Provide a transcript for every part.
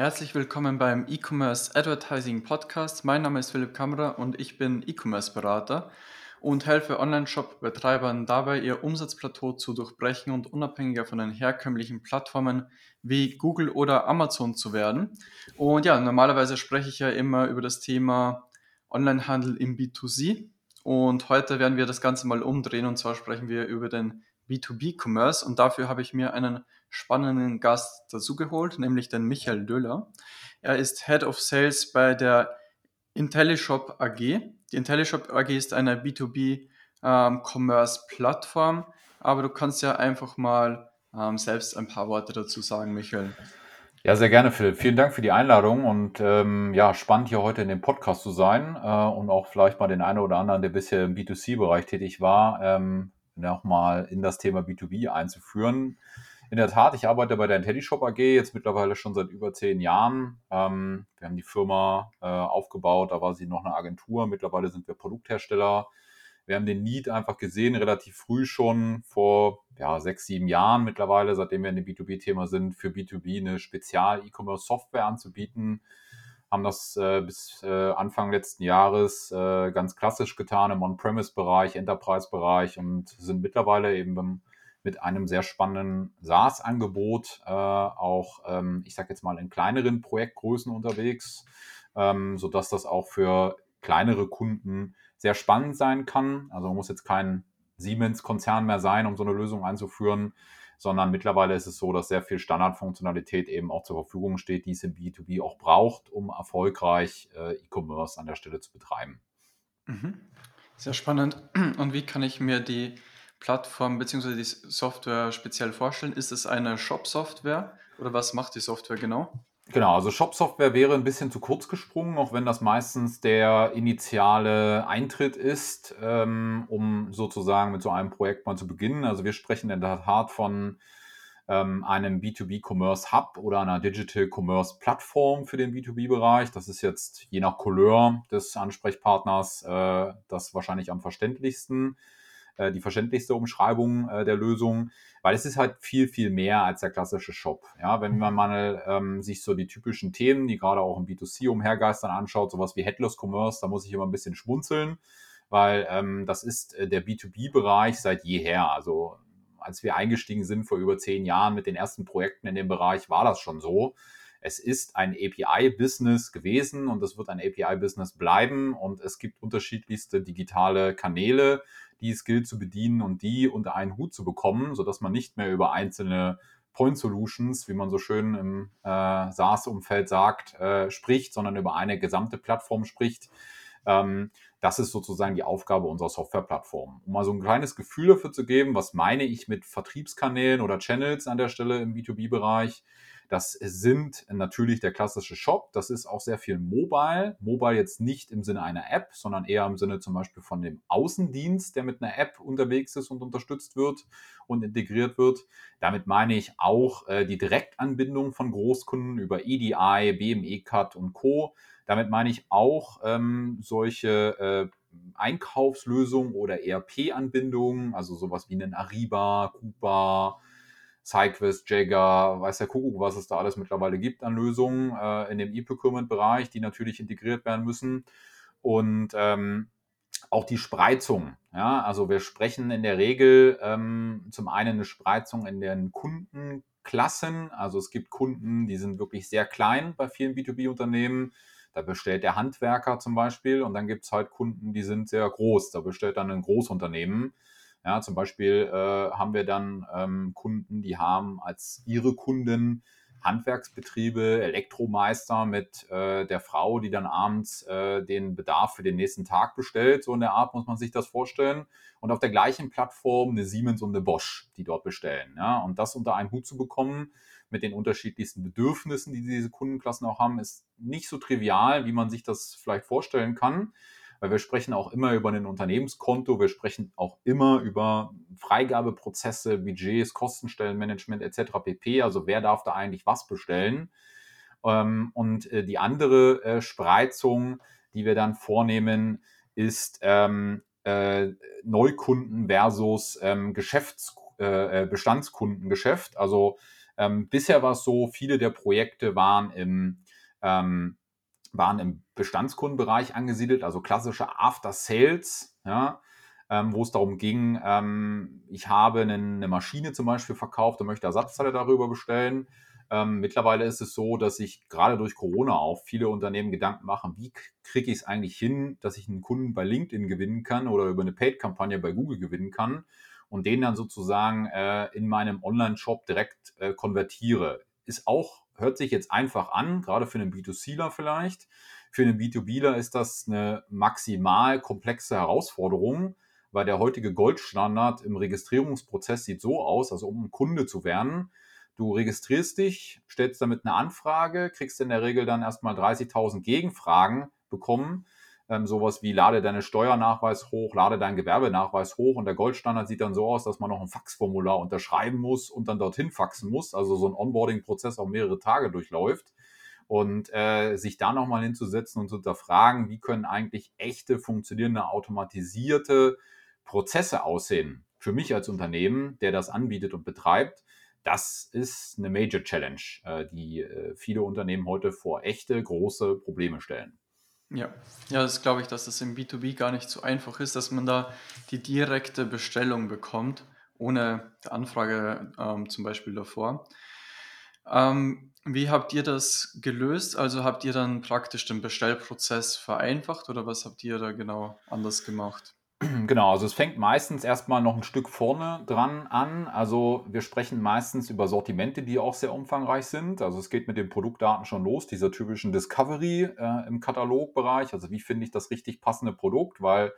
Herzlich willkommen beim E-Commerce Advertising Podcast. Mein Name ist Philipp Kammerer und ich bin E-Commerce-Berater und helfe Online-Shop-Betreibern dabei, ihr Umsatzplateau zu durchbrechen und unabhängiger von den herkömmlichen Plattformen wie Google oder Amazon zu werden. Und ja, normalerweise spreche ich ja immer über das Thema Onlinehandel im B2C. Und heute werden wir das Ganze mal umdrehen und zwar sprechen wir über den B2B-Commerce und dafür habe ich mir einen spannenden Gast dazugeholt, nämlich den Michael Döller. Er ist Head of Sales bei der IntelliShop AG. Die IntelliShop AG ist eine B2B-Commerce-Plattform, ähm, aber du kannst ja einfach mal ähm, selbst ein paar Worte dazu sagen, Michael. Ja, sehr gerne, Philipp. Vielen Dank für die Einladung und ähm, ja, spannend hier heute in dem Podcast zu sein äh, und auch vielleicht mal den einen oder anderen, der bisher im B2C-Bereich tätig war, ähm, nochmal in das Thema B2B einzuführen. In der Tat, ich arbeite bei der IntelliShop AG jetzt mittlerweile schon seit über zehn Jahren. Ähm, wir haben die Firma äh, aufgebaut, da war sie noch eine Agentur. Mittlerweile sind wir Produkthersteller. Wir haben den Need einfach gesehen, relativ früh schon, vor ja, sechs, sieben Jahren mittlerweile, seitdem wir in dem B2B-Thema sind, für B2B eine Spezial-E-Commerce-Software anzubieten haben das äh, bis äh, Anfang letzten Jahres äh, ganz klassisch getan im On-Premise-Bereich, Enterprise-Bereich und sind mittlerweile eben beim, mit einem sehr spannenden SaaS-Angebot äh, auch, ähm, ich sage jetzt mal, in kleineren Projektgrößen unterwegs, ähm, sodass das auch für kleinere Kunden sehr spannend sein kann. Also man muss jetzt kein Siemens-Konzern mehr sein, um so eine Lösung einzuführen, sondern mittlerweile ist es so, dass sehr viel Standardfunktionalität eben auch zur Verfügung steht, die es im B2B auch braucht, um erfolgreich äh, E-Commerce an der Stelle zu betreiben. Mhm. Sehr spannend. Und wie kann ich mir die Plattform bzw. die Software speziell vorstellen? Ist es eine Shop-Software oder was macht die Software genau? Genau, also Shop-Software wäre ein bisschen zu kurz gesprungen, auch wenn das meistens der initiale Eintritt ist, ähm, um sozusagen mit so einem Projekt mal zu beginnen. Also wir sprechen in der Tat von ähm, einem B2B Commerce Hub oder einer Digital Commerce Plattform für den B2B-Bereich. Das ist jetzt je nach Couleur des Ansprechpartners äh, das wahrscheinlich am verständlichsten. Äh, die verständlichste Umschreibung äh, der Lösung, weil es ist halt viel, viel mehr als der klassische Shop. Ja, wenn man mal ähm, sich so die typischen Themen, die gerade auch im B2C umhergeistern, anschaut, sowas wie Headless Commerce, da muss ich immer ein bisschen schmunzeln, weil ähm, das ist äh, der B2B-Bereich seit jeher. Also als wir eingestiegen sind vor über zehn Jahren mit den ersten Projekten in dem Bereich, war das schon so. Es ist ein API-Business gewesen und es wird ein API-Business bleiben und es gibt unterschiedlichste digitale Kanäle, die es gilt zu bedienen und die unter einen Hut zu bekommen, sodass man nicht mehr über einzelne Point Solutions, wie man so schön im äh, SaaS-Umfeld sagt, äh, spricht, sondern über eine gesamte Plattform spricht. Ähm, das ist sozusagen die Aufgabe unserer Softwareplattform. Um mal so ein kleines Gefühl dafür zu geben, was meine ich mit Vertriebskanälen oder Channels an der Stelle im B2B-Bereich, das sind natürlich der klassische Shop. Das ist auch sehr viel Mobile. Mobile jetzt nicht im Sinne einer App, sondern eher im Sinne zum Beispiel von dem Außendienst, der mit einer App unterwegs ist und unterstützt wird und integriert wird. Damit meine ich auch äh, die Direktanbindung von Großkunden über EDI, BME Cut und Co. Damit meine ich auch ähm, solche äh, Einkaufslösungen oder ERP-Anbindungen, also sowas wie einen Ariba, Coupa, Cyquest, Jagger, weiß der Kuckuck, was es da alles mittlerweile gibt an Lösungen äh, in dem E-Procurement-Bereich, die natürlich integriert werden müssen. Und ähm, auch die Spreizung. Ja, also wir sprechen in der Regel ähm, zum einen eine Spreizung in den Kundenklassen. Also es gibt Kunden, die sind wirklich sehr klein bei vielen B2B-Unternehmen. Da bestellt der Handwerker zum Beispiel und dann gibt es halt Kunden, die sind sehr groß. Da bestellt dann ein Großunternehmen. Ja, zum Beispiel äh, haben wir dann ähm, Kunden, die haben als ihre Kunden Handwerksbetriebe, Elektromeister mit äh, der Frau, die dann abends äh, den Bedarf für den nächsten Tag bestellt. So in der Art muss man sich das vorstellen. Und auf der gleichen Plattform eine Siemens und eine Bosch, die dort bestellen. Ja? Und das unter einen Hut zu bekommen mit den unterschiedlichsten Bedürfnissen, die diese Kundenklassen auch haben, ist nicht so trivial, wie man sich das vielleicht vorstellen kann weil wir sprechen auch immer über ein Unternehmenskonto, wir sprechen auch immer über Freigabeprozesse, Budgets, Kostenstellenmanagement etc. pp. Also wer darf da eigentlich was bestellen? Ähm, und äh, die andere äh, Spreizung, die wir dann vornehmen, ist ähm, äh, Neukunden versus ähm, Geschäfts, Bestandskundengeschäft. Also bisher war es so, viele der Projekte waren im, ähm, waren im Bestandskundenbereich angesiedelt, also klassische After-Sales, ja, ähm, wo es darum ging, ähm, ich habe eine, eine, Maschine zum Beispiel verkauft und möchte Ersatzteile darüber bestellen. Ähm, mittlerweile ist es so, dass sich gerade durch Corona auch viele Unternehmen Gedanken machen, wie kriege ich es eigentlich hin, dass ich einen Kunden bei LinkedIn gewinnen kann oder über eine Paid-Kampagne bei Google gewinnen kann und den dann sozusagen äh, in meinem Online-Shop direkt äh, konvertiere. Ist auch, hört sich jetzt einfach an, gerade für einen B2Cler vielleicht. Für einen B2Bler ist das eine maximal komplexe Herausforderung, weil der heutige Goldstandard im Registrierungsprozess sieht so aus, also um ein Kunde zu werden, du registrierst dich, stellst damit eine Anfrage, kriegst in der Regel dann erstmal 30.000 Gegenfragen bekommen, ähm, sowas wie lade deine Steuernachweis hoch, lade deinen Gewerbenachweis hoch und der Goldstandard sieht dann so aus, dass man noch ein Faxformular unterschreiben muss und dann dorthin faxen muss, also so ein Onboarding-Prozess auch mehrere Tage durchläuft und äh, sich da nochmal hinzusetzen und zu hinterfragen, wie können eigentlich echte, funktionierende, automatisierte Prozesse aussehen für mich als Unternehmen, der das anbietet und betreibt. Das ist eine Major Challenge, äh, die äh, viele Unternehmen heute vor echte große Probleme stellen. Ja, ja, das glaube ich, dass das im B2B gar nicht so einfach ist, dass man da die direkte Bestellung bekommt, ohne Anfrage ähm, zum Beispiel davor. Ähm, wie habt ihr das gelöst? Also habt ihr dann praktisch den Bestellprozess vereinfacht oder was habt ihr da genau anders gemacht? Genau, also es fängt meistens erstmal noch ein Stück vorne dran an. Also wir sprechen meistens über Sortimente, die auch sehr umfangreich sind. Also es geht mit den Produktdaten schon los, dieser typischen Discovery äh, im Katalogbereich. Also wie finde ich das richtig passende Produkt, weil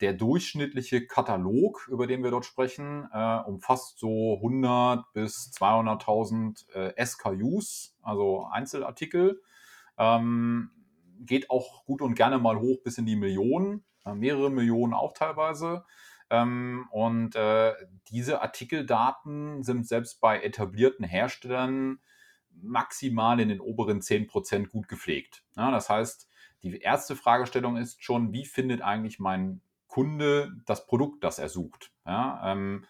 der durchschnittliche Katalog, über den wir dort sprechen, äh, umfasst so 100 bis 200.000 äh, SKUs, also Einzelartikel. Ähm, geht auch gut und gerne mal hoch bis in die Millionen. Äh, mehrere Millionen auch teilweise. Ähm, und äh, diese Artikeldaten sind selbst bei etablierten Herstellern maximal in den oberen 10% gut gepflegt. Ja, das heißt, die erste Fragestellung ist schon, wie findet eigentlich mein Kunde das Produkt, das er sucht? Ja, ähm,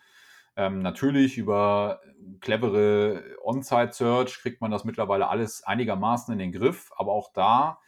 ähm, natürlich über clevere On-Site-Search kriegt man das mittlerweile alles einigermaßen in den Griff, aber auch da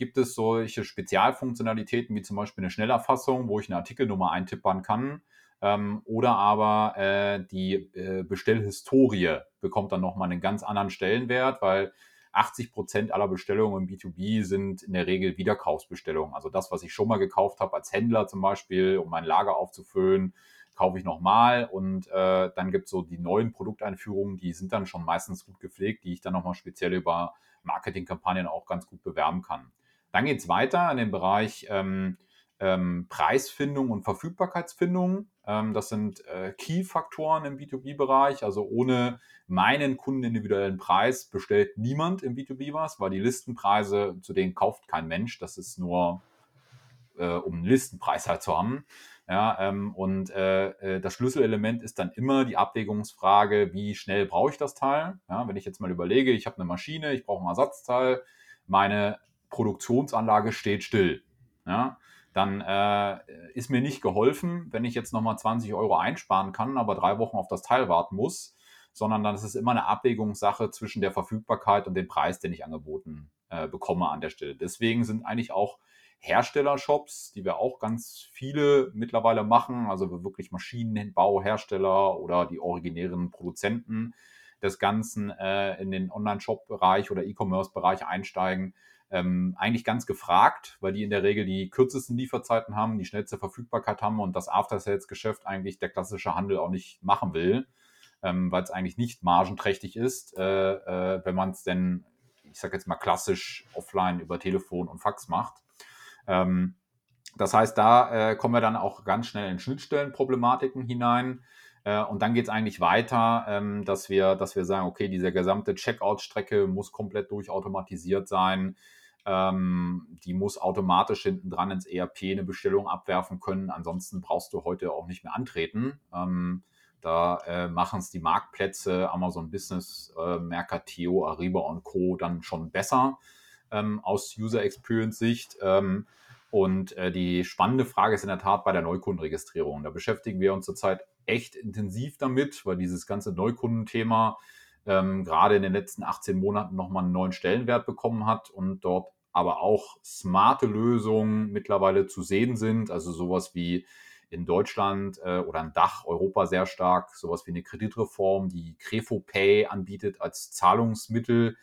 gibt es solche Spezialfunktionalitäten wie zum Beispiel eine Schnellerfassung, wo ich eine Artikelnummer eintippern kann. Ähm, oder aber äh, die äh, Bestellhistorie bekommt dann nochmal einen ganz anderen Stellenwert, weil 80 Prozent aller Bestellungen im B2B sind in der Regel Wiederkaufsbestellungen. Also das, was ich schon mal gekauft habe als Händler zum Beispiel, um mein Lager aufzufüllen, kaufe ich nochmal. Und äh, dann gibt es so die neuen Produkteinführungen, die sind dann schon meistens gut gepflegt, die ich dann nochmal speziell über Marketingkampagnen auch ganz gut bewerben kann. Dann geht es weiter in den Bereich ähm, ähm, Preisfindung und Verfügbarkeitsfindung. Ähm, das sind äh, Key-Faktoren im B2B-Bereich. Also ohne meinen Kunden individuellen Preis bestellt niemand im B2B was, weil die Listenpreise, zu denen kauft kein Mensch. Das ist nur, äh, um einen Listenpreis halt zu haben. Ja, ähm, und äh, äh das Schlüsselelement ist dann immer die Abwägungsfrage, wie schnell brauche ich das Teil? Ja, wenn ich jetzt mal überlege, ich habe eine Maschine, ich brauche ein Ersatzteil, meine Produktionsanlage steht still. Ja, dann äh, ist mir nicht geholfen, wenn ich jetzt nochmal 20 Euro einsparen kann, aber drei Wochen auf das Teil warten muss, sondern dann ist es immer eine Abwägungssache zwischen der Verfügbarkeit und dem Preis, den ich angeboten äh, bekomme an der Stelle. Deswegen sind eigentlich auch Herstellershops, die wir auch ganz viele mittlerweile machen, also wirklich Maschinenbauhersteller oder die originären Produzenten des Ganzen äh, in den Online-Shop-Bereich oder E-Commerce-Bereich einsteigen, ähm, eigentlich ganz gefragt, weil die in der Regel die kürzesten Lieferzeiten haben, die schnellste Verfügbarkeit haben und das After-Sales-Geschäft eigentlich der klassische Handel auch nicht machen will, ähm, weil es eigentlich nicht margenträchtig ist, äh, äh, wenn man es denn, ich sage jetzt mal klassisch offline über Telefon und Fax macht. Ähm, das heißt, da äh, kommen wir dann auch ganz schnell in Schnittstellenproblematiken hinein. Äh, und dann geht es eigentlich weiter, ähm, dass, wir, dass wir sagen, okay, diese gesamte Checkout-Strecke muss komplett durchautomatisiert sein. Ähm, die muss automatisch hinten dran ins ERP eine Bestellung abwerfen können. Ansonsten brauchst du heute auch nicht mehr antreten. Ähm, da äh, machen es die Marktplätze, Amazon Business, äh, Mercateo, Ariba und Co. dann schon besser ähm, aus User Experience Sicht. Ähm, und äh, die spannende Frage ist in der Tat bei der Neukundenregistrierung. Da beschäftigen wir uns zurzeit echt intensiv damit, weil dieses ganze Neukundenthema ähm, gerade in den letzten 18 Monaten nochmal einen neuen Stellenwert bekommen hat und dort aber auch smarte Lösungen mittlerweile zu sehen sind. Also sowas wie in Deutschland äh, oder in Dach, Europa sehr stark, sowas wie eine Kreditreform, die Crefo Pay anbietet als Zahlungsmittel.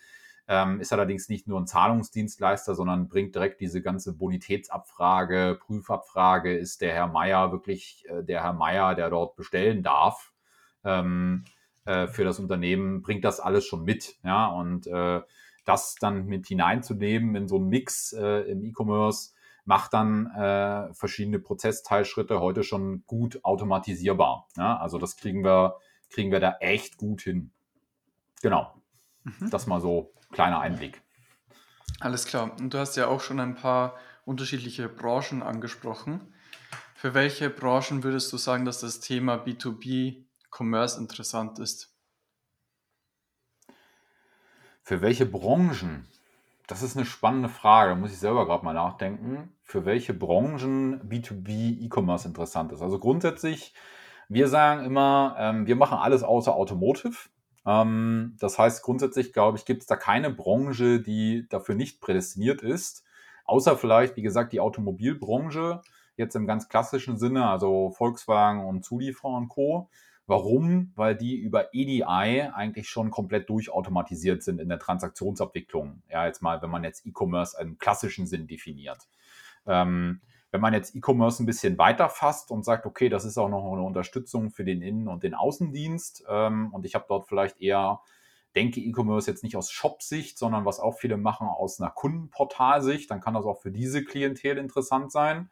Ähm, ist allerdings nicht nur ein Zahlungsdienstleister, sondern bringt direkt diese ganze Bonitätsabfrage, Prüfabfrage, ist der Herr Meier wirklich äh, der Herr Meier, der dort bestellen darf ähm, äh, für das Unternehmen, bringt das alles schon mit. Ja, und äh, das dann mit hineinzunehmen in so einen Mix äh, im E-Commerce, macht dann äh, verschiedene Prozessteilschritte heute schon gut automatisierbar. Ja? Also das kriegen wir, kriegen wir da echt gut hin. Genau. Mhm. Das mal so kleiner Einblick. Alles klar. Und du hast ja auch schon ein paar unterschiedliche Branchen angesprochen. Für welche Branchen würdest du sagen, dass das Thema B2B Commerce interessant ist? Für welche Branchen? Das ist eine spannende Frage, da muss ich selber gerade mal nachdenken, für welche Branchen B2B E-Commerce interessant ist. Also grundsätzlich, wir sagen immer, ähm, wir machen alles außer Automotive. Ähm, das heißt, grundsätzlich, glaube ich, gibt es da keine Branche, die dafür nicht prädestiniert ist, außer vielleicht, wie gesagt, die Automobilbranche, jetzt im ganz klassischen Sinne, also Volkswagen und Zulieferer und Co. Warum? Weil die über EDI eigentlich schon komplett durchautomatisiert sind in der Transaktionsabwicklung. Ja, jetzt mal, wenn man jetzt E-Commerce im klassischen Sinn definiert. Ähm, wenn man jetzt E-Commerce ein bisschen weiter fasst und sagt, okay, das ist auch noch eine Unterstützung für den Innen- und den Außendienst ähm, und ich habe dort vielleicht eher, denke E-Commerce jetzt nicht aus Shop-Sicht, sondern was auch viele machen aus einer Kundenportalsicht, dann kann das auch für diese Klientel interessant sein.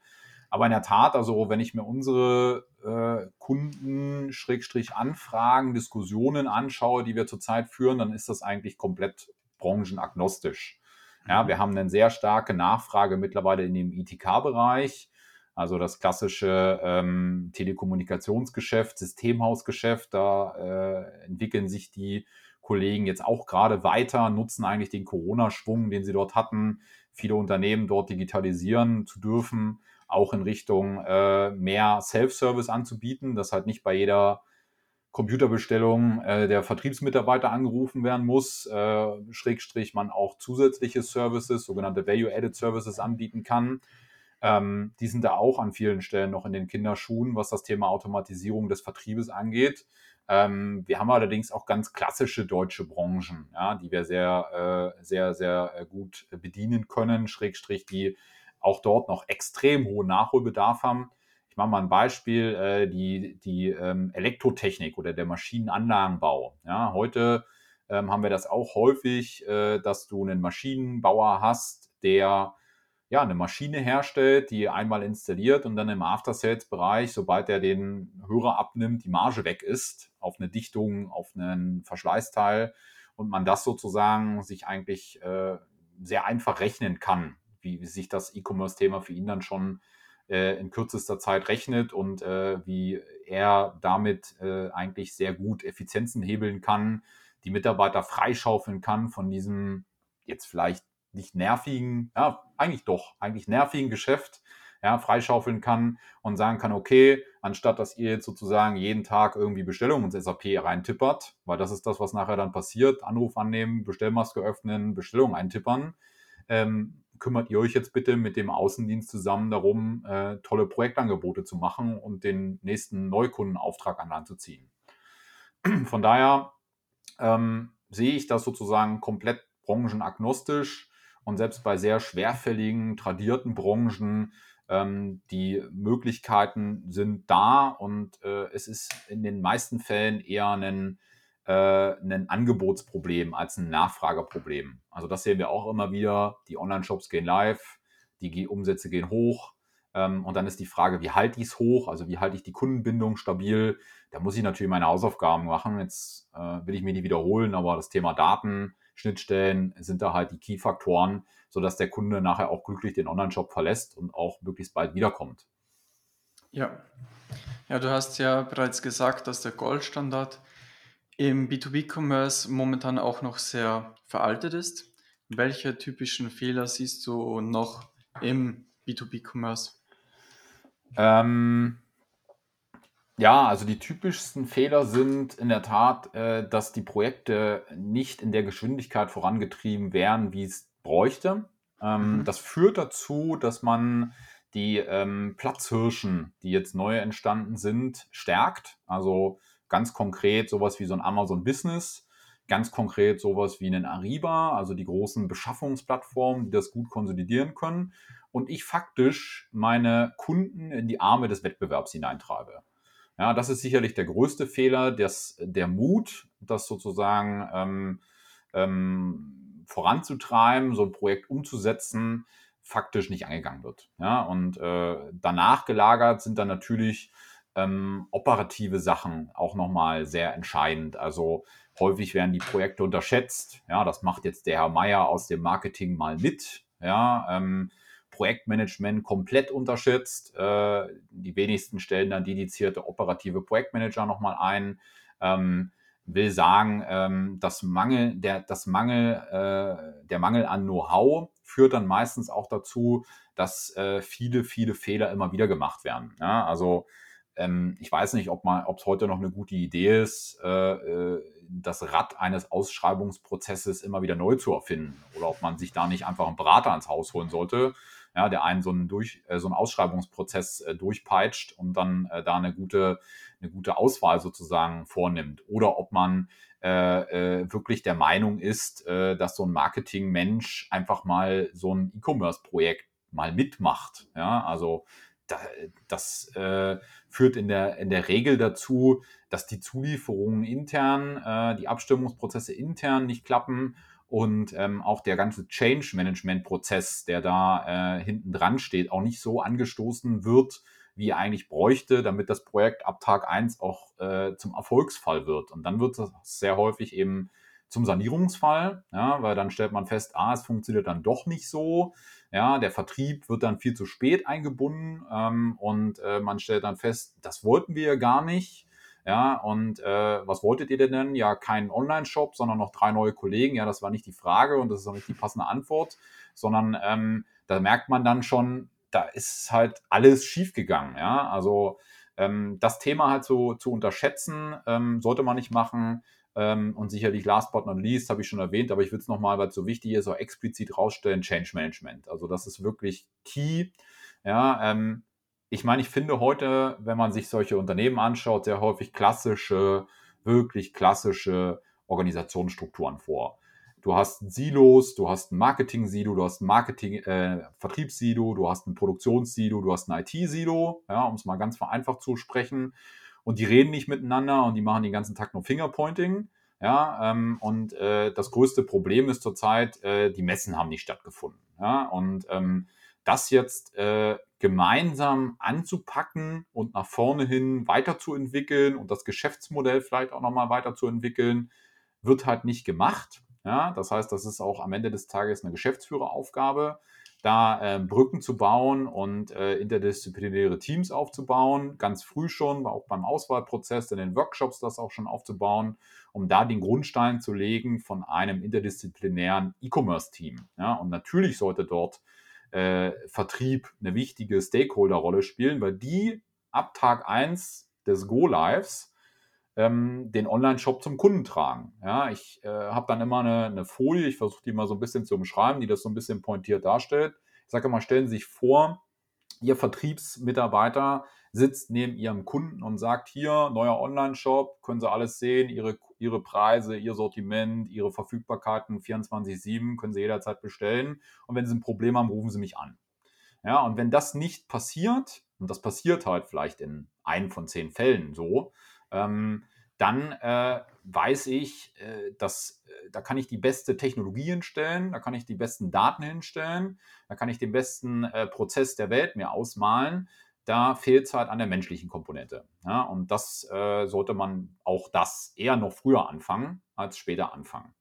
Aber in der Tat, also wenn ich mir unsere äh, Kunden, Schrägstrich Anfragen, Diskussionen anschaue, die wir zurzeit führen, dann ist das eigentlich komplett branchenagnostisch. Ja, mhm. wir haben eine sehr starke Nachfrage mittlerweile in dem ITK-Bereich. Also das klassische ähm, Telekommunikationsgeschäft, Systemhausgeschäft, da äh, entwickeln sich die Kollegen jetzt auch gerade weiter, nutzen eigentlich den Corona-Schwung, den sie dort hatten, viele Unternehmen dort digitalisieren zu dürfen auch in Richtung äh, mehr Self-Service anzubieten, dass halt nicht bei jeder Computerbestellung äh, der Vertriebsmitarbeiter angerufen werden muss, äh, Schrägstrich man auch zusätzliche Services, sogenannte Value-Added Services anbieten kann. Ähm, die sind da auch an vielen Stellen noch in den Kinderschuhen, was das Thema Automatisierung des Vertriebes angeht. Ähm, wir haben allerdings auch ganz klassische deutsche Branchen, ja, die wir sehr, äh, sehr, sehr äh, gut bedienen können, Schrägstrich die auch dort noch extrem hohen Nachholbedarf haben. Ich mache mal ein Beispiel, äh, die, die ähm, Elektrotechnik oder der Maschinenanlagenbau. Ja, heute ähm, haben wir das auch häufig, äh, dass du einen Maschinenbauer hast, der ja, eine Maschine herstellt, die einmal installiert und dann im After-Sales-Bereich, sobald er den Hörer abnimmt, die Marge weg ist auf eine Dichtung, auf einen Verschleißteil und man das sozusagen sich eigentlich äh, sehr einfach rechnen kann wie, sich das E-Commerce-Thema für ihn dann schon äh, in kürzester Zeit rechnet und äh, wie er damit äh, eigentlich sehr gut Effizienzen hebeln kann, die Mitarbeiter freischaufeln kann von diesem jetzt vielleicht nicht nervigen, ja, eigentlich doch, eigentlich nervigen Geschäft, ja, freischaufeln kann und sagen kann, okay, anstatt dass ihr jetzt sozusagen jeden Tag irgendwie Bestellungen ins SAP reintippert, weil das ist das, was nachher dann passiert, Anruf annehmen, Bestellmaske öffnen, Bestellung eintippern, ähm, kümmert ihr euch jetzt bitte mit dem Außendienst zusammen darum, äh, tolle Projektangebote zu machen und den nächsten Neukundenauftrag an Land zu ziehen. Von daher ähm, sehe ich das sozusagen komplett branchenagnostisch und selbst bei sehr schwerfälligen, tradierten Branchen, ähm, die Möglichkeiten sind da und äh, es ist in den meisten Fällen eher ein ein Angebotsproblem als ein Nachfrageproblem. Also das sehen wir auch immer wieder. Die Online-Shops gehen live, die Umsätze gehen hoch. Ähm, und dann ist die Frage, wie halte ich es hoch? Also wie halte ich die Kundenbindung stabil? Da muss ich natürlich meine Hausaufgaben machen. Jetzt äh, will ich mich nicht wiederholen, aber das Thema Daten, Schnittstellen sind da halt die Key-Faktoren, sodass der Kunde nachher auch glücklich den Online-Shop verlässt und auch möglichst bald wiederkommt. Ja. Ja, du hast ja bereits gesagt, dass der Goldstandard im B2B-Commerce momentan auch noch sehr veraltet ist. Welche typischen Fehler siehst du noch im B2B-Commerce? Ähm, Ja, also die typischsten Fehler sind in der Tat, äh, dass die Projekte nicht in der Geschwindigkeit vorangetrieben werden, wie es bräuchte. Ähm, Mhm. das führt dazu, dass man die ähm, Platzhirschen, die jetzt neu entstanden sind, stärkt. Also ganz konkret sowas wie so ein Amazon Business, ganz konkret sowas wie einen Ariba, also die großen Beschaffungsplattformen, die das gut konsolidieren können. Und ich faktisch meine Kunden in die Arme des Wettbewerbs hineintreibe. Ja, das ist sicherlich der größte Fehler, dass der Mut, das sozusagen ähm, ähm, voranzutreiben, so ein Projekt umzusetzen, faktisch nicht angegangen wird. Ja, und äh, danach gelagert sind dann natürlich ähm, operative Sachen auch nochmal sehr entscheidend. Also häufig werden die Projekte unterschätzt. Ja, das macht jetzt der Herr Meier aus dem Marketing mal mit. Ja, ähm, Projektmanagement komplett unterschätzt. Äh, die wenigsten stellen dann dedizierte operative Projektmanager nochmal ein. Ähm, will sagen, ähm, das Mangel, der, das Mangel, äh, der Mangel an Know-how führt dann meistens auch dazu, dass äh, viele, viele Fehler immer wieder gemacht werden. Ja? Also ähm, ich weiß nicht, ob es heute noch eine gute Idee ist, äh, äh, das Rad eines Ausschreibungsprozesses immer wieder neu zu erfinden oder ob man sich da nicht einfach einen Berater ans Haus holen sollte, ja, der einen so einen, durch, äh, so einen Ausschreibungsprozess äh, durchpeitscht und dann äh, da eine gute, eine gute Auswahl sozusagen vornimmt. Oder ob man äh, äh, wirklich der Meinung ist, äh, dass so ein Marketingmensch einfach mal so ein E-Commerce-Projekt mal mitmacht. Ja, also das äh, führt in der, in der Regel dazu, dass die Zulieferungen intern, äh, die Abstimmungsprozesse intern nicht klappen und ähm, auch der ganze Change-Management-Prozess, der da äh, hinten dran steht, auch nicht so angestoßen wird, wie er eigentlich bräuchte, damit das Projekt ab Tag 1 auch äh, zum Erfolgsfall wird. Und dann wird das sehr häufig eben zum Sanierungsfall, ja, weil dann stellt man fest, ah, es funktioniert dann doch nicht so. Ja, der Vertrieb wird dann viel zu spät eingebunden ähm, und äh, man stellt dann fest, das wollten wir gar nicht. Ja, und äh, was wolltet ihr denn? Ja, keinen Online-Shop, sondern noch drei neue Kollegen. Ja, das war nicht die Frage und das ist auch nicht die passende Antwort, sondern ähm, da merkt man dann schon, da ist halt alles schiefgegangen. Ja, also ähm, das Thema halt so zu unterschätzen, ähm, sollte man nicht machen. Ähm, und sicherlich last but not least, habe ich schon erwähnt, aber ich will es nochmal, weil es so wichtig ist, auch explizit rausstellen, Change Management. Also das ist wirklich key. Ja, ähm, ich meine, ich finde heute, wenn man sich solche Unternehmen anschaut, sehr häufig klassische, wirklich klassische Organisationsstrukturen vor. Du hast Silos, du hast ein Marketing-Silo, du hast ein Marketing, äh, du hast ein Produktionssilo, du hast ein IT-Silo, ja, um es mal ganz vereinfacht zu sprechen. Und die reden nicht miteinander und die machen den ganzen Tag nur Fingerpointing. Ja, ähm, und äh, das größte Problem ist zurzeit, äh, die Messen haben nicht stattgefunden. Ja, und ähm, das jetzt äh, gemeinsam anzupacken und nach vorne hin weiterzuentwickeln und das Geschäftsmodell vielleicht auch nochmal weiterzuentwickeln, wird halt nicht gemacht. Ja, das heißt, das ist auch am Ende des Tages eine Geschäftsführeraufgabe, da äh, Brücken zu bauen und äh, interdisziplinäre Teams aufzubauen, ganz früh schon, auch beim Auswahlprozess, in den Workshops das auch schon aufzubauen, um da den Grundstein zu legen von einem interdisziplinären E-Commerce-Team. Ja, und natürlich sollte dort äh, Vertrieb eine wichtige Stakeholder-Rolle spielen, weil die ab Tag 1 des Go-Lives ähm, den Online-Shop zum Kunden tragen. Ja, ich äh, habe dann immer eine, eine Folie, ich versuche die mal so ein bisschen zu umschreiben, die das so ein bisschen pointiert darstellt. Ich sage immer, stellen Sie sich vor, Ihr Vertriebsmitarbeiter sitzt neben Ihrem Kunden und sagt, hier, neuer Online-Shop, können Sie alles sehen, Ihre, Ihre Preise, Ihr Sortiment, Ihre Verfügbarkeiten 24-7, können Sie jederzeit bestellen. Und wenn Sie ein Problem haben, rufen Sie mich an. Ja, und wenn das nicht passiert, und das passiert halt vielleicht in einem von zehn Fällen so, ähm, dann äh, weiß ich, äh, dass äh, da kann ich die beste Technologie hinstellen, da kann ich die besten Daten hinstellen, da kann ich den besten äh, Prozess der Welt mir ausmalen. Da fehlt es halt an der menschlichen Komponente. Ja? Und das äh, sollte man auch das eher noch früher anfangen als später anfangen.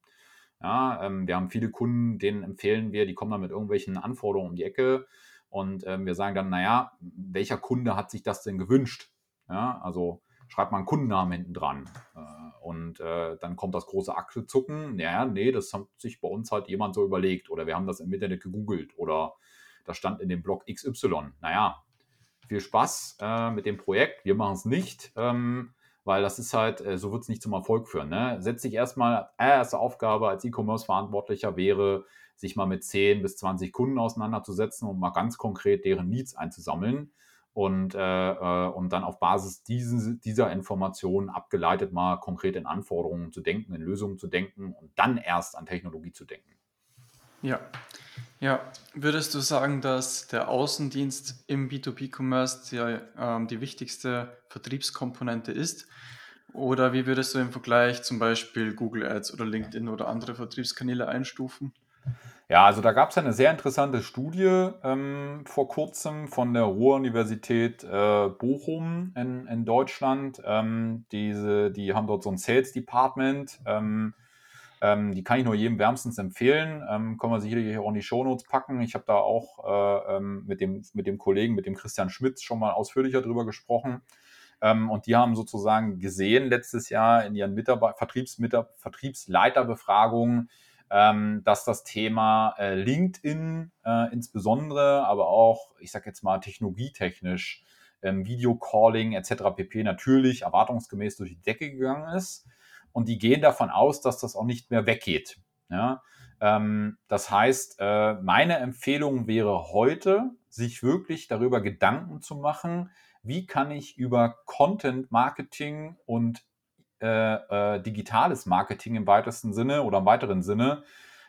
Ja, ähm, wir haben viele Kunden, denen empfehlen wir, die kommen dann mit irgendwelchen Anforderungen um die Ecke und ähm, wir sagen dann, naja, welcher Kunde hat sich das denn gewünscht? Ja, also schreibt mal einen Kundennamen hinten dran. Äh, und äh, dann kommt das große Achselzucken. Naja, nee, das hat sich bei uns halt jemand so überlegt. Oder wir haben das im Internet gegoogelt. Oder das stand in dem Blog XY. Naja, viel Spaß äh, mit dem Projekt, wir machen es nicht, ähm, weil das ist halt, so wird es nicht zum Erfolg führen. Ne? Setz dich erstmal, erste Aufgabe als E-Commerce-Verantwortlicher wäre, sich mal mit 10 bis 20 Kunden auseinanderzusetzen und mal ganz konkret deren Needs einzusammeln und, äh, äh, und dann auf Basis diesen, dieser Informationen abgeleitet mal konkret in Anforderungen zu denken, in Lösungen zu denken und dann erst an Technologie zu denken. Ja, ja. Würdest du sagen, dass der Außendienst im B2B-Commerce die, ähm, die wichtigste Vertriebskomponente ist? Oder wie würdest du im Vergleich zum Beispiel Google Ads oder LinkedIn oder andere Vertriebskanäle einstufen? Ja, also da gab es eine sehr interessante Studie ähm, vor kurzem von der Ruhr-Universität äh, Bochum in, in Deutschland. Ähm, diese, die haben dort so ein Sales Department. Ähm, ähm die kann ich nur jedem wärmstens empfehlen. Ähm, können wir sicherlich auch in die Shownotes packen. Ich habe da auch äh, ähm, mit, dem, mit dem Kollegen, mit dem Christian Schmitz, schon mal ausführlicher drüber gesprochen. und die haben sozusagen gesehen letztes Jahr in ihren Mitarbeiter Vertriebsmitar Vertriebsleiterbefragungen, ähm, dass das Thema äh, LinkedIn äh, insbesondere, aber auch, ich sage jetzt mal, technologietechnisch, ähm, Videocalling etc. pp. natürlich erwartungsgemäß durch die Decke gegangen ist. Und die gehen davon aus, dass das auch nicht mehr weggeht. Ja? Ähm, das heißt, äh, meine Empfehlung wäre heute, sich wirklich darüber Gedanken zu machen, wie kann ich über Content Marketing und äh, äh, digitales Marketing im weitesten Sinne oder im weiteren Sinne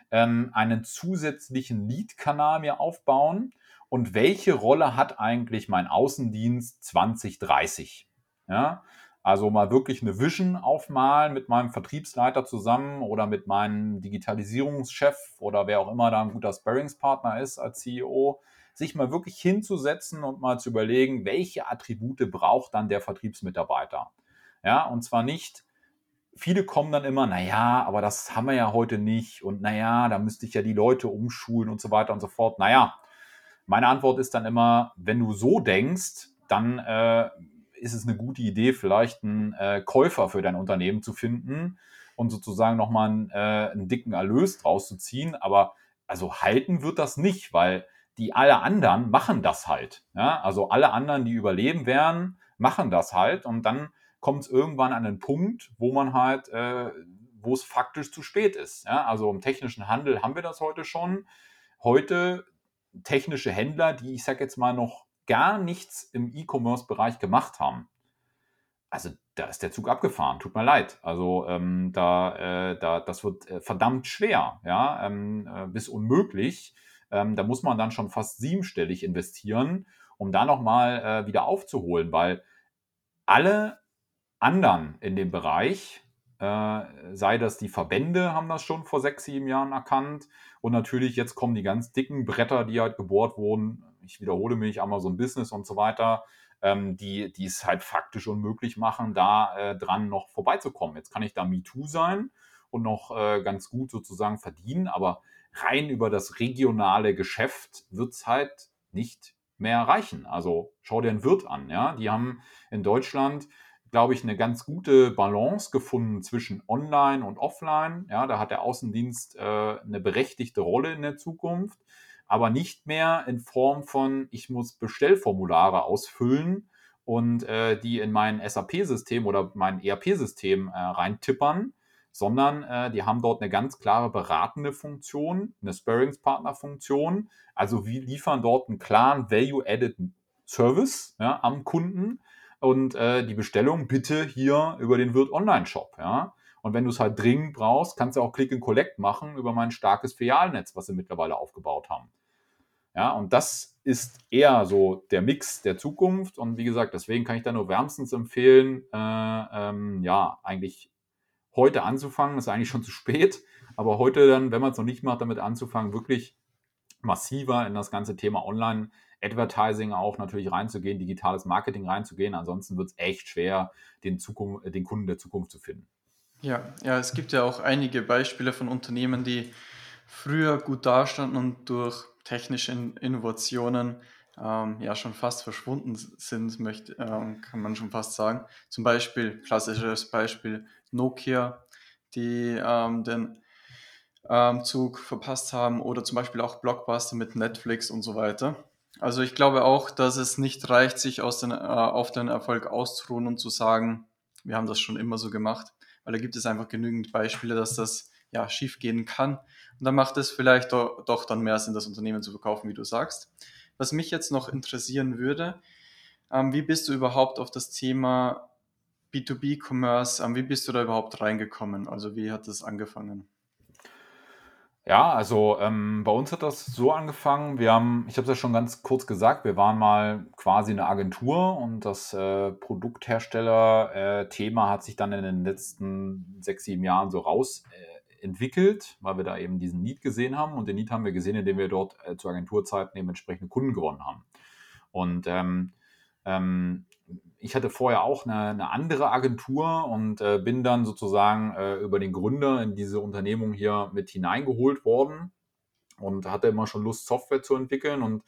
ähm, einen zusätzlichen Lead-Kanal mir aufbauen und welche Rolle hat eigentlich mein Außendienst 2030? Ja, also mal wirklich eine Vision aufmalen mit meinem Vertriebsleiter zusammen oder mit meinem Digitalisierungschef oder wer auch immer da ein guter Sparringspartner ist als CEO, sich mal wirklich hinzusetzen und mal zu überlegen, welche Attribute braucht dann der Vertriebsmitarbeiter. Ja, und zwar nicht, viele kommen dann immer, naja, aber das haben wir ja heute nicht und naja, da müsste ich ja die Leute umschulen und so weiter und so fort. Naja, meine Antwort ist dann immer, wenn du so denkst, dann äh, ist es eine gute Idee, vielleicht einen äh, Käufer für dein Unternehmen zu finden und sozusagen nochmal einen, äh, einen dicken Erlös draus zu ziehen. Aber also halten wird das nicht, weil die alle anderen machen das halt. Ja? Also alle anderen, die überleben werden, machen das halt und dann kommt es irgendwann an einen Punkt, wo man halt, äh, wo es faktisch zu spät ist. Ja? Also im technischen Handel haben wir das heute schon. Heute technische Händler, die ich sage jetzt mal noch gar nichts im E-Commerce-Bereich gemacht haben. Also da ist der Zug abgefahren, tut mir leid. Also ähm, da, äh, da, das wird äh, verdammt schwer, ja, ähm, äh, bis unmöglich. Ähm, da muss man dann schon fast siebenstellig investieren, um da nochmal äh, wieder aufzuholen, weil alle anderen in dem Bereich, äh, sei das die Verbände, haben das schon vor sechs, sieben Jahren erkannt. Und natürlich jetzt kommen die ganz dicken Bretter, die halt gebohrt wurden. Ich wiederhole mich, Amazon Business und so weiter, ähm, die, die es halt faktisch unmöglich machen, da äh, dran noch vorbeizukommen. Jetzt kann ich da MeToo sein und noch äh, ganz gut sozusagen verdienen, aber rein über das regionale Geschäft wird es halt nicht mehr reichen. Also schau dir einen Wirt an, ja. Die haben in Deutschland glaube ich, eine ganz gute Balance gefunden zwischen Online und Offline. Ja, da hat der Außendienst äh, eine berechtigte Rolle in der Zukunft, aber nicht mehr in Form von, ich muss Bestellformulare ausfüllen und äh, die in mein SAP-System oder mein ERP-System äh, reintippern, sondern äh, die haben dort eine ganz klare beratende Funktion, eine Sparringspartner-Funktion. Also wir liefern dort einen klaren Value-Added Service ja, am Kunden und äh, die Bestellung bitte hier über den Wirt Online-Shop. Ja? Und wenn du es halt dringend brauchst, kannst du auch Click and Collect machen über mein starkes Filialnetz, was sie mittlerweile aufgebaut haben. Ja, und das ist eher so der Mix der Zukunft. Und wie gesagt, deswegen kann ich da nur wärmstens empfehlen, äh, ähm, ja, eigentlich heute anzufangen. Ist eigentlich schon zu spät, aber heute dann, wenn man es noch nicht macht, damit anzufangen, wirklich massiver in das ganze Thema Online Advertising auch natürlich reinzugehen, digitales Marketing reinzugehen. Ansonsten wird es echt schwer, den, Zukunft, den Kunden der Zukunft zu finden. Ja, ja, es gibt ja auch einige Beispiele von Unternehmen, die früher gut dastanden und durch technische Innovationen ähm, ja schon fast verschwunden sind, möchte, ähm, kann man schon fast sagen. Zum Beispiel, klassisches Beispiel Nokia, die ähm, den ähm, Zug verpasst haben oder zum Beispiel auch Blockbuster mit Netflix und so weiter. Also ich glaube auch, dass es nicht reicht, sich aus den, äh, auf den Erfolg auszuruhen und zu sagen, wir haben das schon immer so gemacht, weil da gibt es einfach genügend Beispiele, dass das ja schief gehen kann. Und dann macht es vielleicht doch, doch dann mehr Sinn, das Unternehmen zu verkaufen, wie du sagst. Was mich jetzt noch interessieren würde, ähm, wie bist du überhaupt auf das Thema B2B-Commerce, ähm, wie bist du da überhaupt reingekommen? Also wie hat das angefangen? Ja, also ähm, bei uns hat das so angefangen. Wir haben, ich habe es ja schon ganz kurz gesagt, wir waren mal quasi eine Agentur und das äh, Produkthersteller-Thema hat sich dann in den letzten sechs, sieben Jahren so raus äh, weil wir da eben diesen Need gesehen haben und den Need haben wir gesehen, indem wir dort äh, zu Agenturzeiten eben entsprechende Kunden gewonnen haben. Und ähm, ähm, ich hatte vorher auch eine, eine andere Agentur und äh, bin dann sozusagen äh, über den Gründer in diese Unternehmung hier mit hineingeholt worden und hatte immer schon Lust, Software zu entwickeln. Und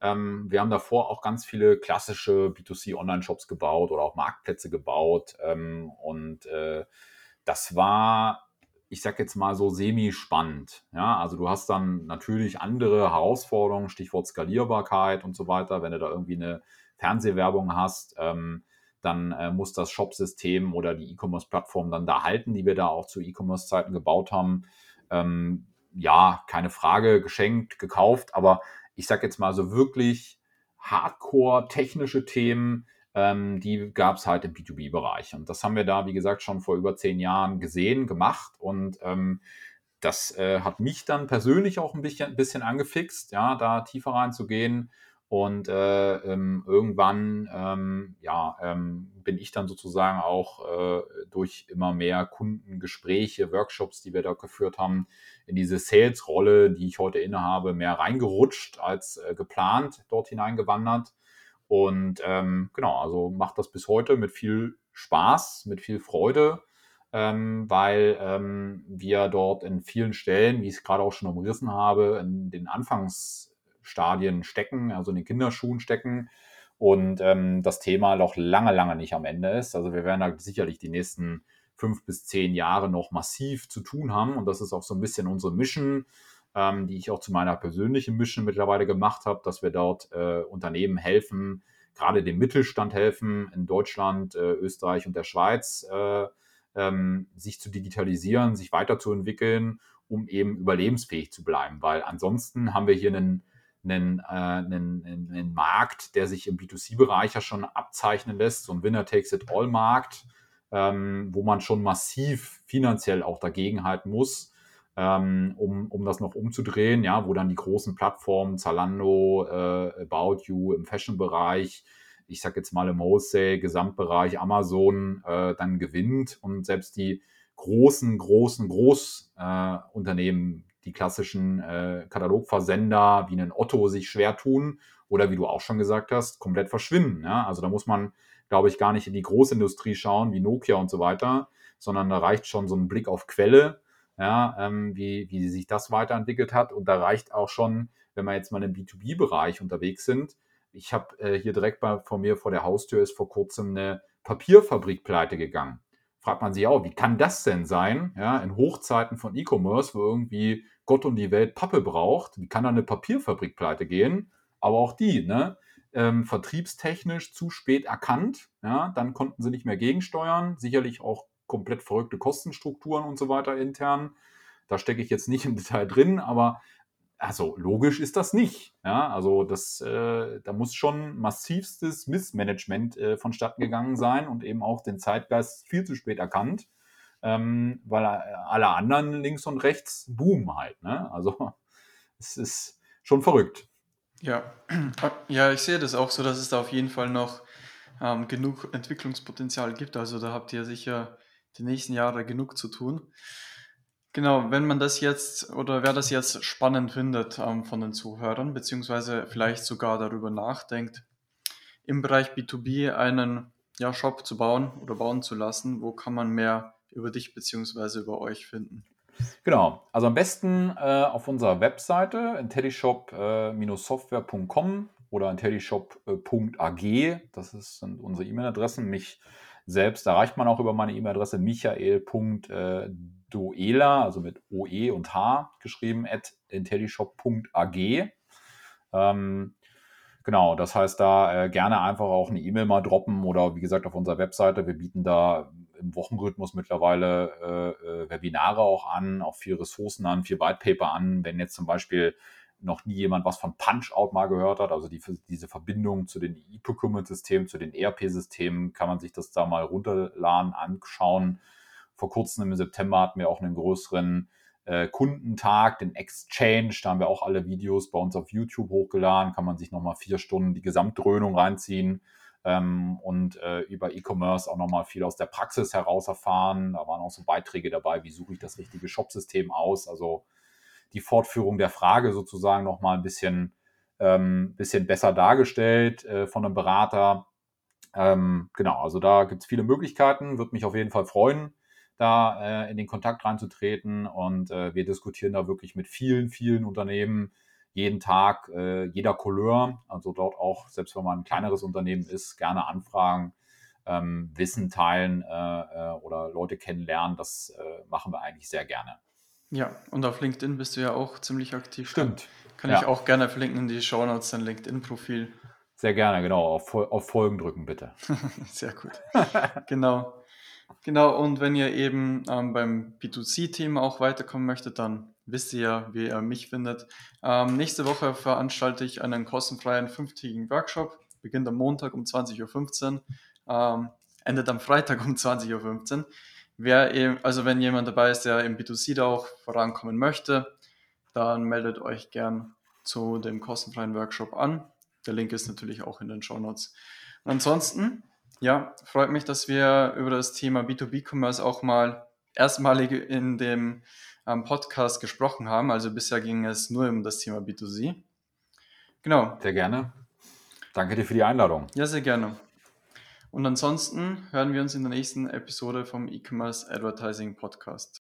ähm, wir haben davor auch ganz viele klassische B2C-Online-Shops gebaut oder auch Marktplätze gebaut. Ähm, und äh, das war ich sag jetzt mal so semi-spannend. Ja, also du hast dann natürlich andere Herausforderungen, Stichwort Skalierbarkeit und so weiter. Wenn du da irgendwie eine Fernsehwerbung hast, ähm, dann äh, muss das Shop-System oder die E-Commerce-Plattform dann da halten, die wir da auch zu E-Commerce-Zeiten gebaut haben. Ähm, ja, keine Frage, geschenkt, gekauft, aber ich sag jetzt mal so wirklich hardcore technische Themen, ähm, die gab es halt im B2B-Bereich. Und das haben wir da, wie gesagt, schon vor über zehn Jahren gesehen, gemacht und ähm, das äh, hat mich dann persönlich auch ein bisschen, bisschen angefixt, ja, da tiefer reinzugehen und äh, ähm, irgendwann ähm, ja, ähm, bin ich dann sozusagen auch äh, durch immer mehr Kundengespräche, Workshops, die wir da geführt haben, in diese Sales-Rolle, die ich heute innehabe, mehr reingerutscht als äh, geplant dort hineingewandert. Und ähm, genau, also macht das bis heute mit viel Spaß, mit viel Freude, ähm, weil ähm, wir dort in vielen Stellen, wie ich es gerade auch schon umrissen habe, in den Anfangs Stadien stecken, also in den Kinderschuhen stecken und ähm, das Thema noch lange, lange nicht am Ende ist. Also wir werden da sicherlich die nächsten fünf bis zehn Jahre noch massiv zu tun haben und das ist auch so ein bisschen unsere Mission, ähm, die ich auch zu meiner persönlichen Mission mittlerweile gemacht habe, dass wir dort äh, Unternehmen helfen, gerade dem Mittelstand helfen in Deutschland, äh, Österreich und der Schweiz, äh, ähm, sich zu digitalisieren, sich weiterzuentwickeln, um eben überlebensfähig zu bleiben. Weil ansonsten haben wir hier einen einen, äh, einen, einen Markt, der sich im B2C-Bereich ja schon abzeichnen lässt, so ein Winner-Takes-it-all-Markt, ähm, wo man schon massiv finanziell auch dagegenhalten muss, ähm, um, um das noch umzudrehen, ja, wo dann die großen Plattformen, Zalando, äh, About You im Fashion-Bereich, ich sag jetzt mal im Wholesale, Gesamtbereich Amazon äh, dann gewinnt und selbst die großen, großen Großunternehmen die klassischen äh, Katalogversender wie einen Otto sich schwer tun oder wie du auch schon gesagt hast, komplett verschwinden. Ja? Also da muss man, glaube ich, gar nicht in die Großindustrie schauen, wie Nokia und so weiter, sondern da reicht schon so ein Blick auf Quelle, ja, ähm, wie, wie sich das weiterentwickelt hat. Und da reicht auch schon, wenn wir jetzt mal im B2B-Bereich unterwegs sind. Ich habe äh, hier direkt bei, vor mir vor der Haustür ist vor kurzem eine Papierfabrik pleite gegangen fragt man sich auch, wie kann das denn sein, ja, in Hochzeiten von E-Commerce, wo irgendwie Gott und die Welt Pappe braucht, wie kann da eine Papierfabrik pleite gehen? Aber auch die, ne, ähm, vertriebstechnisch zu spät erkannt, ja, dann konnten sie nicht mehr gegensteuern, sicherlich auch komplett verrückte Kostenstrukturen und so weiter intern. Da stecke ich jetzt nicht im Detail drin, aber also logisch ist das nicht. Ja, also das, äh, da muss schon massivstes Missmanagement äh, vonstatten gegangen sein und eben auch den Zeitgeist viel zu spät erkannt, ähm, weil äh, alle anderen links und rechts boomen halt. Ne? Also es ist schon verrückt. Ja. ja, ich sehe das auch so, dass es da auf jeden Fall noch ähm, genug Entwicklungspotenzial gibt. Also da habt ihr sicher die nächsten Jahre genug zu tun. Genau, wenn man das jetzt oder wer das jetzt spannend findet ähm, von den Zuhörern, beziehungsweise vielleicht sogar darüber nachdenkt, im Bereich B2B einen ja, Shop zu bauen oder bauen zu lassen, wo kann man mehr über dich beziehungsweise über euch finden? Genau, also am besten äh, auf unserer Webseite intellishop-software.com oder intellishop.ag, das ist, sind unsere E-Mail-Adressen. Mich selbst erreicht man auch über meine E-Mail-Adresse michael.de Duela, also mit OE und H geschrieben, at intellishop.ag. Ähm, Genau, das heißt, da äh, gerne einfach auch eine E-Mail mal droppen oder wie gesagt auf unserer Webseite. Wir bieten da im Wochenrhythmus mittlerweile äh, äh, Webinare auch an, auch viel Ressourcen an, viel Whitepaper an. Wenn jetzt zum Beispiel noch nie jemand was von Punch-Out mal gehört hat, also die, diese Verbindung zu den E-Procurement-Systemen, zu den ERP-Systemen, kann man sich das da mal runterladen, anschauen. Vor kurzem im September hatten wir auch einen größeren äh, Kundentag, den Exchange. Da haben wir auch alle Videos bei uns auf YouTube hochgeladen. Kann man sich nochmal vier Stunden die Gesamtdröhnung reinziehen ähm, und äh, über E-Commerce auch nochmal viel aus der Praxis heraus erfahren. Da waren auch so Beiträge dabei, wie suche ich das richtige Shopsystem aus. Also die Fortführung der Frage sozusagen nochmal ein bisschen, ähm, bisschen besser dargestellt äh, von einem Berater. Ähm, genau, also da gibt es viele Möglichkeiten. Würde mich auf jeden Fall freuen da äh, in den Kontakt reinzutreten. Und äh, wir diskutieren da wirklich mit vielen, vielen Unternehmen jeden Tag, äh, jeder Couleur. Also dort auch, selbst wenn man ein kleineres Unternehmen ist, gerne anfragen, ähm, Wissen teilen äh, äh, oder Leute kennenlernen. Das äh, machen wir eigentlich sehr gerne. Ja, und auf LinkedIn bist du ja auch ziemlich aktiv. Stimmt. Kann ja. ich auch gerne verlinken in die Show Notes, dein LinkedIn-Profil. Sehr gerne, genau. Auf, auf Folgen drücken, bitte. Sehr gut. genau. Genau, und wenn ihr eben ähm, beim B2C-Thema auch weiterkommen möchtet, dann wisst ihr ja, wie ihr mich findet. Ähm, nächste Woche veranstalte ich einen kostenfreien fünftägigen Workshop. Beginnt am Montag um 20.15 Uhr, ähm, endet am Freitag um 20.15 Uhr. Wer eben, also wenn jemand dabei ist, der im B2C da auch vorankommen möchte, dann meldet euch gern zu dem kostenfreien Workshop an. Der Link ist natürlich auch in den Show Notes. Ansonsten ja, freut mich, dass wir über das Thema B2B-Commerce auch mal erstmalig in dem ähm, Podcast gesprochen haben. Also bisher ging es nur um das Thema B2C. Genau. Sehr gerne. Danke dir für die Einladung. Ja, sehr gerne. Und ansonsten hören wir uns in der nächsten Episode vom E-Commerce Advertising Podcast.